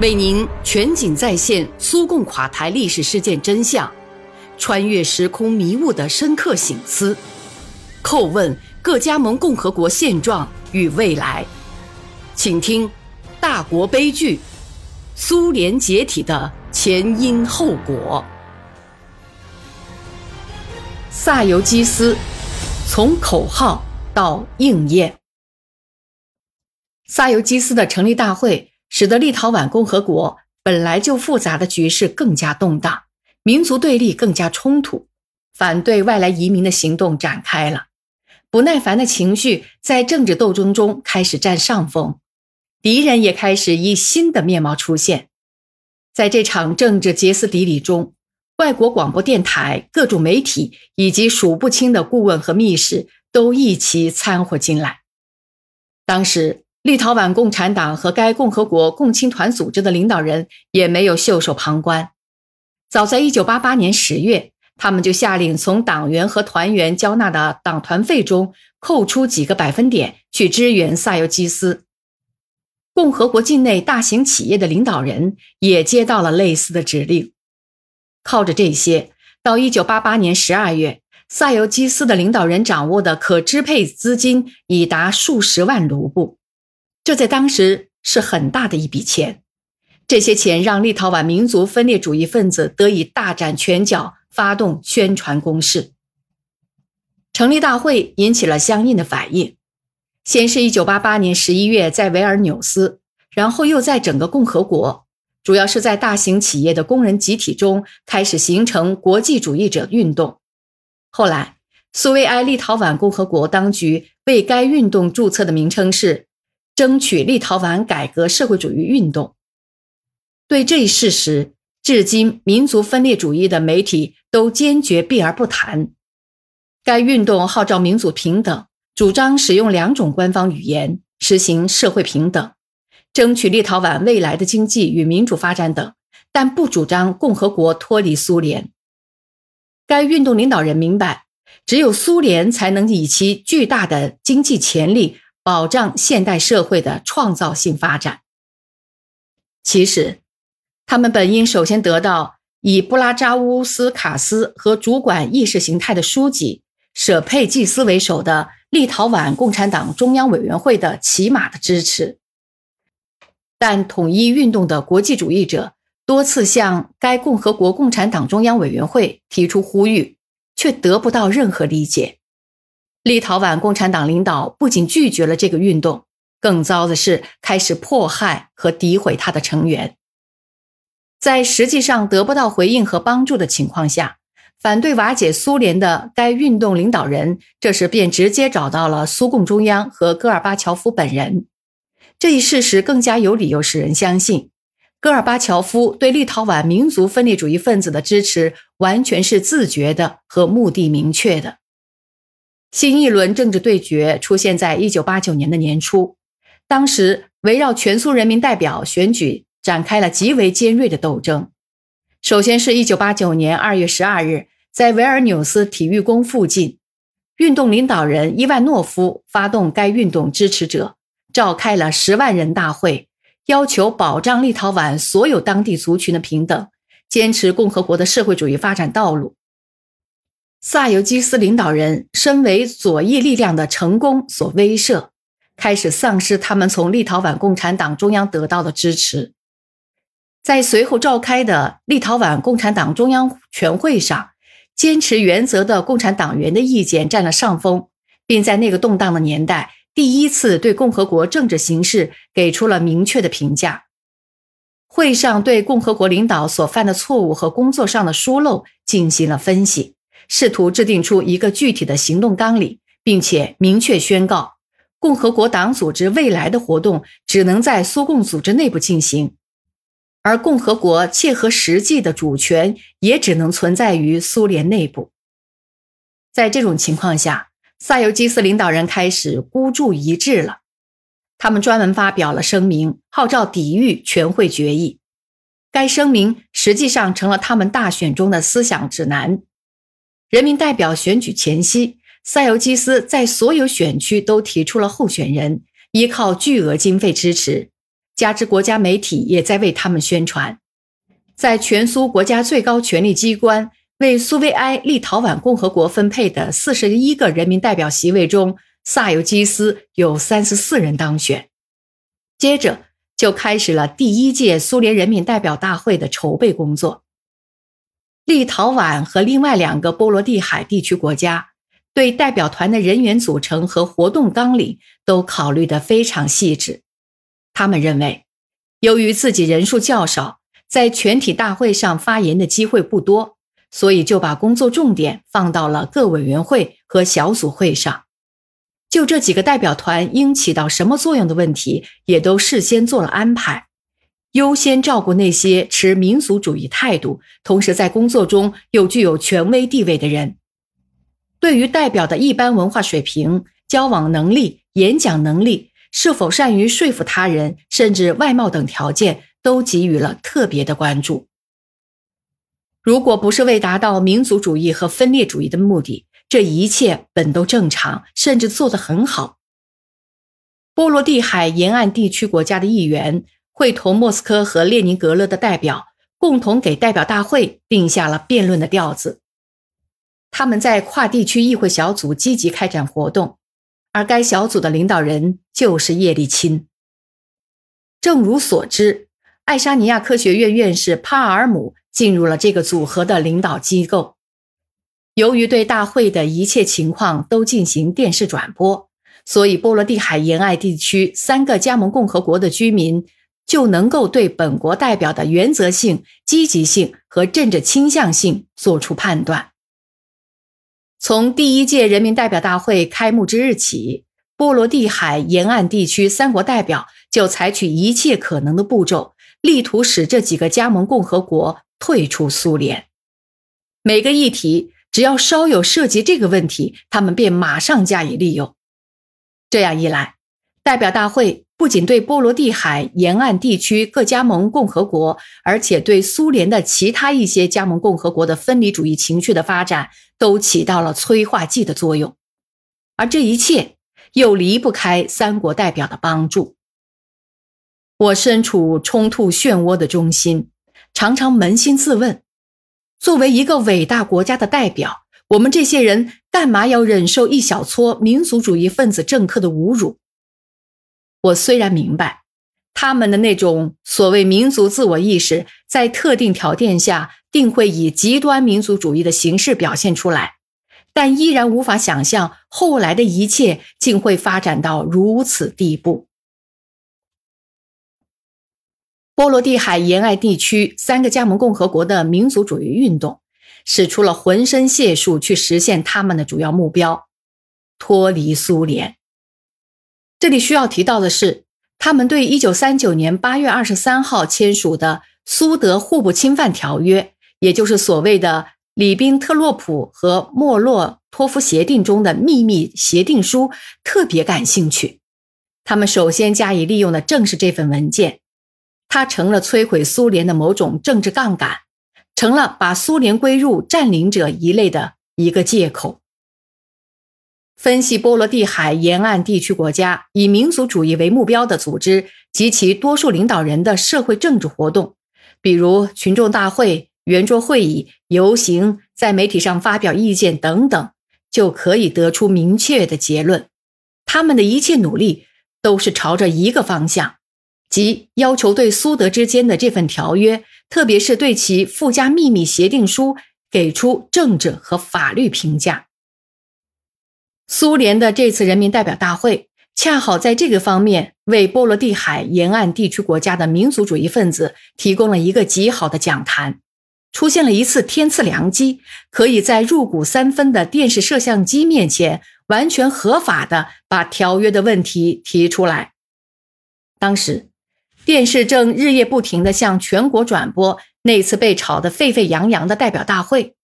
为您全景再现苏共垮台历史事件真相，穿越时空迷雾的深刻醒思，叩问各加盟共和国现状与未来。请听《大国悲剧：苏联解体的前因后果》。萨尤基斯从口号到应验。萨尤基斯的成立大会。使得立陶宛共和国本来就复杂的局势更加动荡，民族对立更加冲突，反对外来移民的行动展开了，不耐烦的情绪在政治斗争中开始占上风，敌人也开始以新的面貌出现。在这场政治歇斯底里中，外国广播电台、各种媒体以及数不清的顾问和密使都一起掺和进来。当时。立陶宛共产党和该共和国共青团组织的领导人也没有袖手旁观。早在1988年10月，他们就下令从党员和团员交纳的党团费中扣除几个百分点，去支援萨尤基斯。共和国境内大型企业的领导人也接到了类似的指令。靠着这些，到1988年12月，萨尤基斯的领导人掌握的可支配资金已达数十万卢布。这在当时是很大的一笔钱，这些钱让立陶宛民族分裂主义分子得以大展拳脚，发动宣传攻势。成立大会引起了相应的反应，先是一九八八年十一月在维尔纽斯，然后又在整个共和国，主要是在大型企业的工人集体中开始形成国际主义者运动。后来，苏维埃立陶宛共和国当局为该运动注册的名称是。争取立陶宛改革社会主义运动，对这一事实，至今民族分裂主义的媒体都坚决避而不谈。该运动号召民族平等，主张使用两种官方语言，实行社会平等，争取立陶宛未来的经济与民主发展等，但不主张共和国脱离苏联。该运动领导人明白，只有苏联才能以其巨大的经济潜力。保障现代社会的创造性发展。其实，他们本应首先得到以布拉扎乌斯卡斯和主管意识形态的书记舍佩季斯为首的立陶宛共产党中央委员会的起码的支持，但统一运动的国际主义者多次向该共和国共产党中央委员会提出呼吁，却得不到任何理解。立陶宛共产党领导不仅拒绝了这个运动，更糟的是开始迫害和诋毁他的成员。在实际上得不到回应和帮助的情况下，反对瓦解苏联的该运动领导人这时便直接找到了苏共中央和戈尔巴乔夫本人。这一事实更加有理由使人相信，戈尔巴乔夫对立陶宛民族分裂主义分子的支持完全是自觉的和目的明确的。新一轮政治对决出现在一九八九年的年初，当时围绕全苏人民代表选举展开了极为尖锐的斗争。首先是一九八九年二月十二日，在维尔纽斯体育宫附近，运动领导人伊万诺夫发动该运动支持者召开了十万人大会，要求保障立陶宛所有当地族群的平等，坚持共和国的社会主义发展道路。萨尤基斯领导人身为左翼力量的成功所威慑，开始丧失他们从立陶宛共产党中央得到的支持。在随后召开的立陶宛共产党中央全会上，坚持原则的共产党员的意见占了上风，并在那个动荡的年代，第一次对共和国政治形势给出了明确的评价。会上对共和国领导所犯的错误和工作上的疏漏进行了分析。试图制定出一个具体的行动纲领，并且明确宣告，共和国党组织未来的活动只能在苏共组织内部进行，而共和国切合实际的主权也只能存在于苏联内部。在这种情况下，萨尤基斯领导人开始孤注一掷了，他们专门发表了声明，号召抵御全会决议。该声明实际上成了他们大选中的思想指南。人民代表选举前夕，萨尤基斯在所有选区都提出了候选人，依靠巨额经费支持。加之国家媒体也在为他们宣传。在全苏国家最高权力机关为苏维埃立陶宛共和国分配的四十一个人民代表席位中，萨尤基斯有三十四人当选。接着就开始了第一届苏联人民代表大会的筹备工作。立陶宛和另外两个波罗的海地区国家对代表团的人员组成和活动纲领都考虑得非常细致。他们认为，由于自己人数较少，在全体大会上发言的机会不多，所以就把工作重点放到了各委员会和小组会上。就这几个代表团应起到什么作用的问题，也都事先做了安排，优先照顾那些持民族主义态度，同时在工作中又具有权威地位的人。对于代表的一般文化水平、交往能力、演讲能力，是否善于说服他人，甚至外貌等条件。都给予了特别的关注。如果不是为达到民族主义和分裂主义的目的，这一切本都正常，甚至做得很好。波罗的海沿岸地区国家的议员会同莫斯科和列宁格勒的代表共同给代表大会定下了辩论的调子。他们在跨地区议会小组积极开展活动，而该小组的领导人就是叶利钦。正如所知。爱沙尼亚科学院院士帕尔姆进入了这个组合的领导机构。由于对大会的一切情况都进行电视转播，所以波罗的海沿岸地区三个加盟共和国的居民就能够对本国代表的原则性、积极性和政治倾向性作出判断。从第一届人民代表大会开幕之日起，波罗的海沿岸地区三国代表就采取一切可能的步骤。力图使这几个加盟共和国退出苏联。每个议题只要稍有涉及这个问题，他们便马上加以利用。这样一来，代表大会不仅对波罗的海沿岸地区各加盟共和国，而且对苏联的其他一些加盟共和国的分离主义情绪的发展，都起到了催化剂的作用。而这一切又离不开三国代表的帮助。我身处冲突漩涡的中心，常常扪心自问：作为一个伟大国家的代表，我们这些人干嘛要忍受一小撮民族主义分子政客的侮辱？我虽然明白，他们的那种所谓民族自我意识，在特定条件下定会以极端民族主义的形式表现出来，但依然无法想象后来的一切竟会发展到如此地步。波罗的海沿岸地区三个加盟共和国的民族主义运动，使出了浑身解数去实现他们的主要目标——脱离苏联。这里需要提到的是，他们对1939年8月23号签署的苏德互不侵犯条约，也就是所谓的里宾特洛普和莫洛托夫协定中的秘密协定书，特别感兴趣。他们首先加以利用的正是这份文件。它成了摧毁苏联的某种政治杠杆，成了把苏联归入占领者一类的一个借口。分析波罗的海沿岸地区国家以民族主义为目标的组织及其多数领导人的社会政治活动，比如群众大会、圆桌会议、游行、在媒体上发表意见等等，就可以得出明确的结论：他们的一切努力都是朝着一个方向。即要求对苏德之间的这份条约，特别是对其附加秘密协定书，给出政治和法律评价。苏联的这次人民代表大会，恰好在这个方面为波罗的海沿岸地区国家的民族主义分子提供了一个极好的讲坛，出现了一次天赐良机，可以在入骨三分的电视摄像机面前，完全合法的把条约的问题提出来。当时。电视正日夜不停地向全国转播那次被炒得沸沸扬扬的代表大会，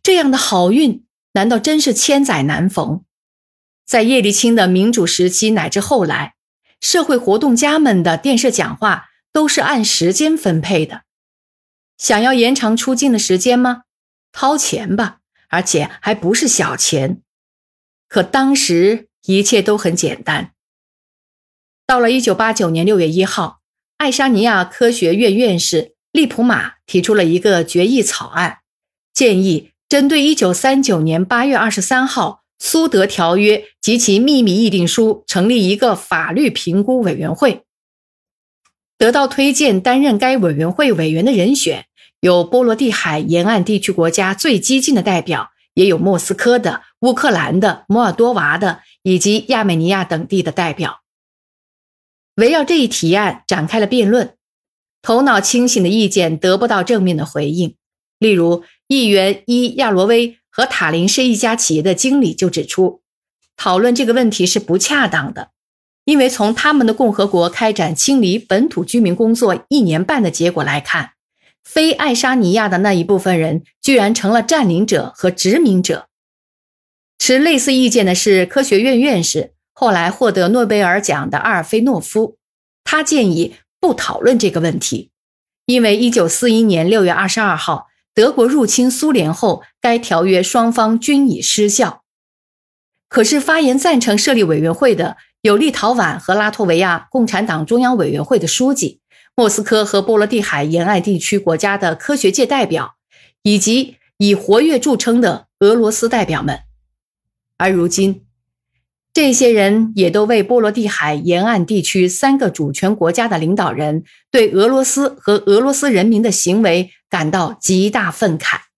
这样的好运难道真是千载难逢？在叶利钦的民主时期乃至后来，社会活动家们的电视讲话都是按时间分配的。想要延长出镜的时间吗？掏钱吧，而且还不是小钱。可当时一切都很简单。到了一九八九年六月一号。爱沙尼亚科学院院士利普马提出了一个决议草案，建议针对1939年8月23号苏德条约及其秘密议定书成立一个法律评估委员会。得到推荐担任该委员会委员的人选有波罗的海沿岸地区国家最激进的代表，也有莫斯科的、乌克兰的、摩尔多瓦的以及亚美尼亚等地的代表。围绕这一提案展开了辩论，头脑清醒的意见得不到正面的回应。例如，议员伊亚罗威和塔林是一家企业的经理就指出，讨论这个问题是不恰当的，因为从他们的共和国开展清理本土居民工作一年半的结果来看，非爱沙尼亚的那一部分人居然成了占领者和殖民者。持类似意见的是科学院院士。后来获得诺贝尔奖的阿尔菲诺夫，他建议不讨论这个问题，因为1941年6月22号德国入侵苏联后，该条约双方均已失效。可是，发言赞成设立委员会的有立陶宛和拉脱维亚共产党中央委员会的书记、莫斯科和波罗的海沿岸地区国家的科学界代表，以及以活跃著称的俄罗斯代表们。而如今，这些人也都为波罗的海沿岸地区三个主权国家的领导人对俄罗斯和俄罗斯人民的行为感到极大愤慨。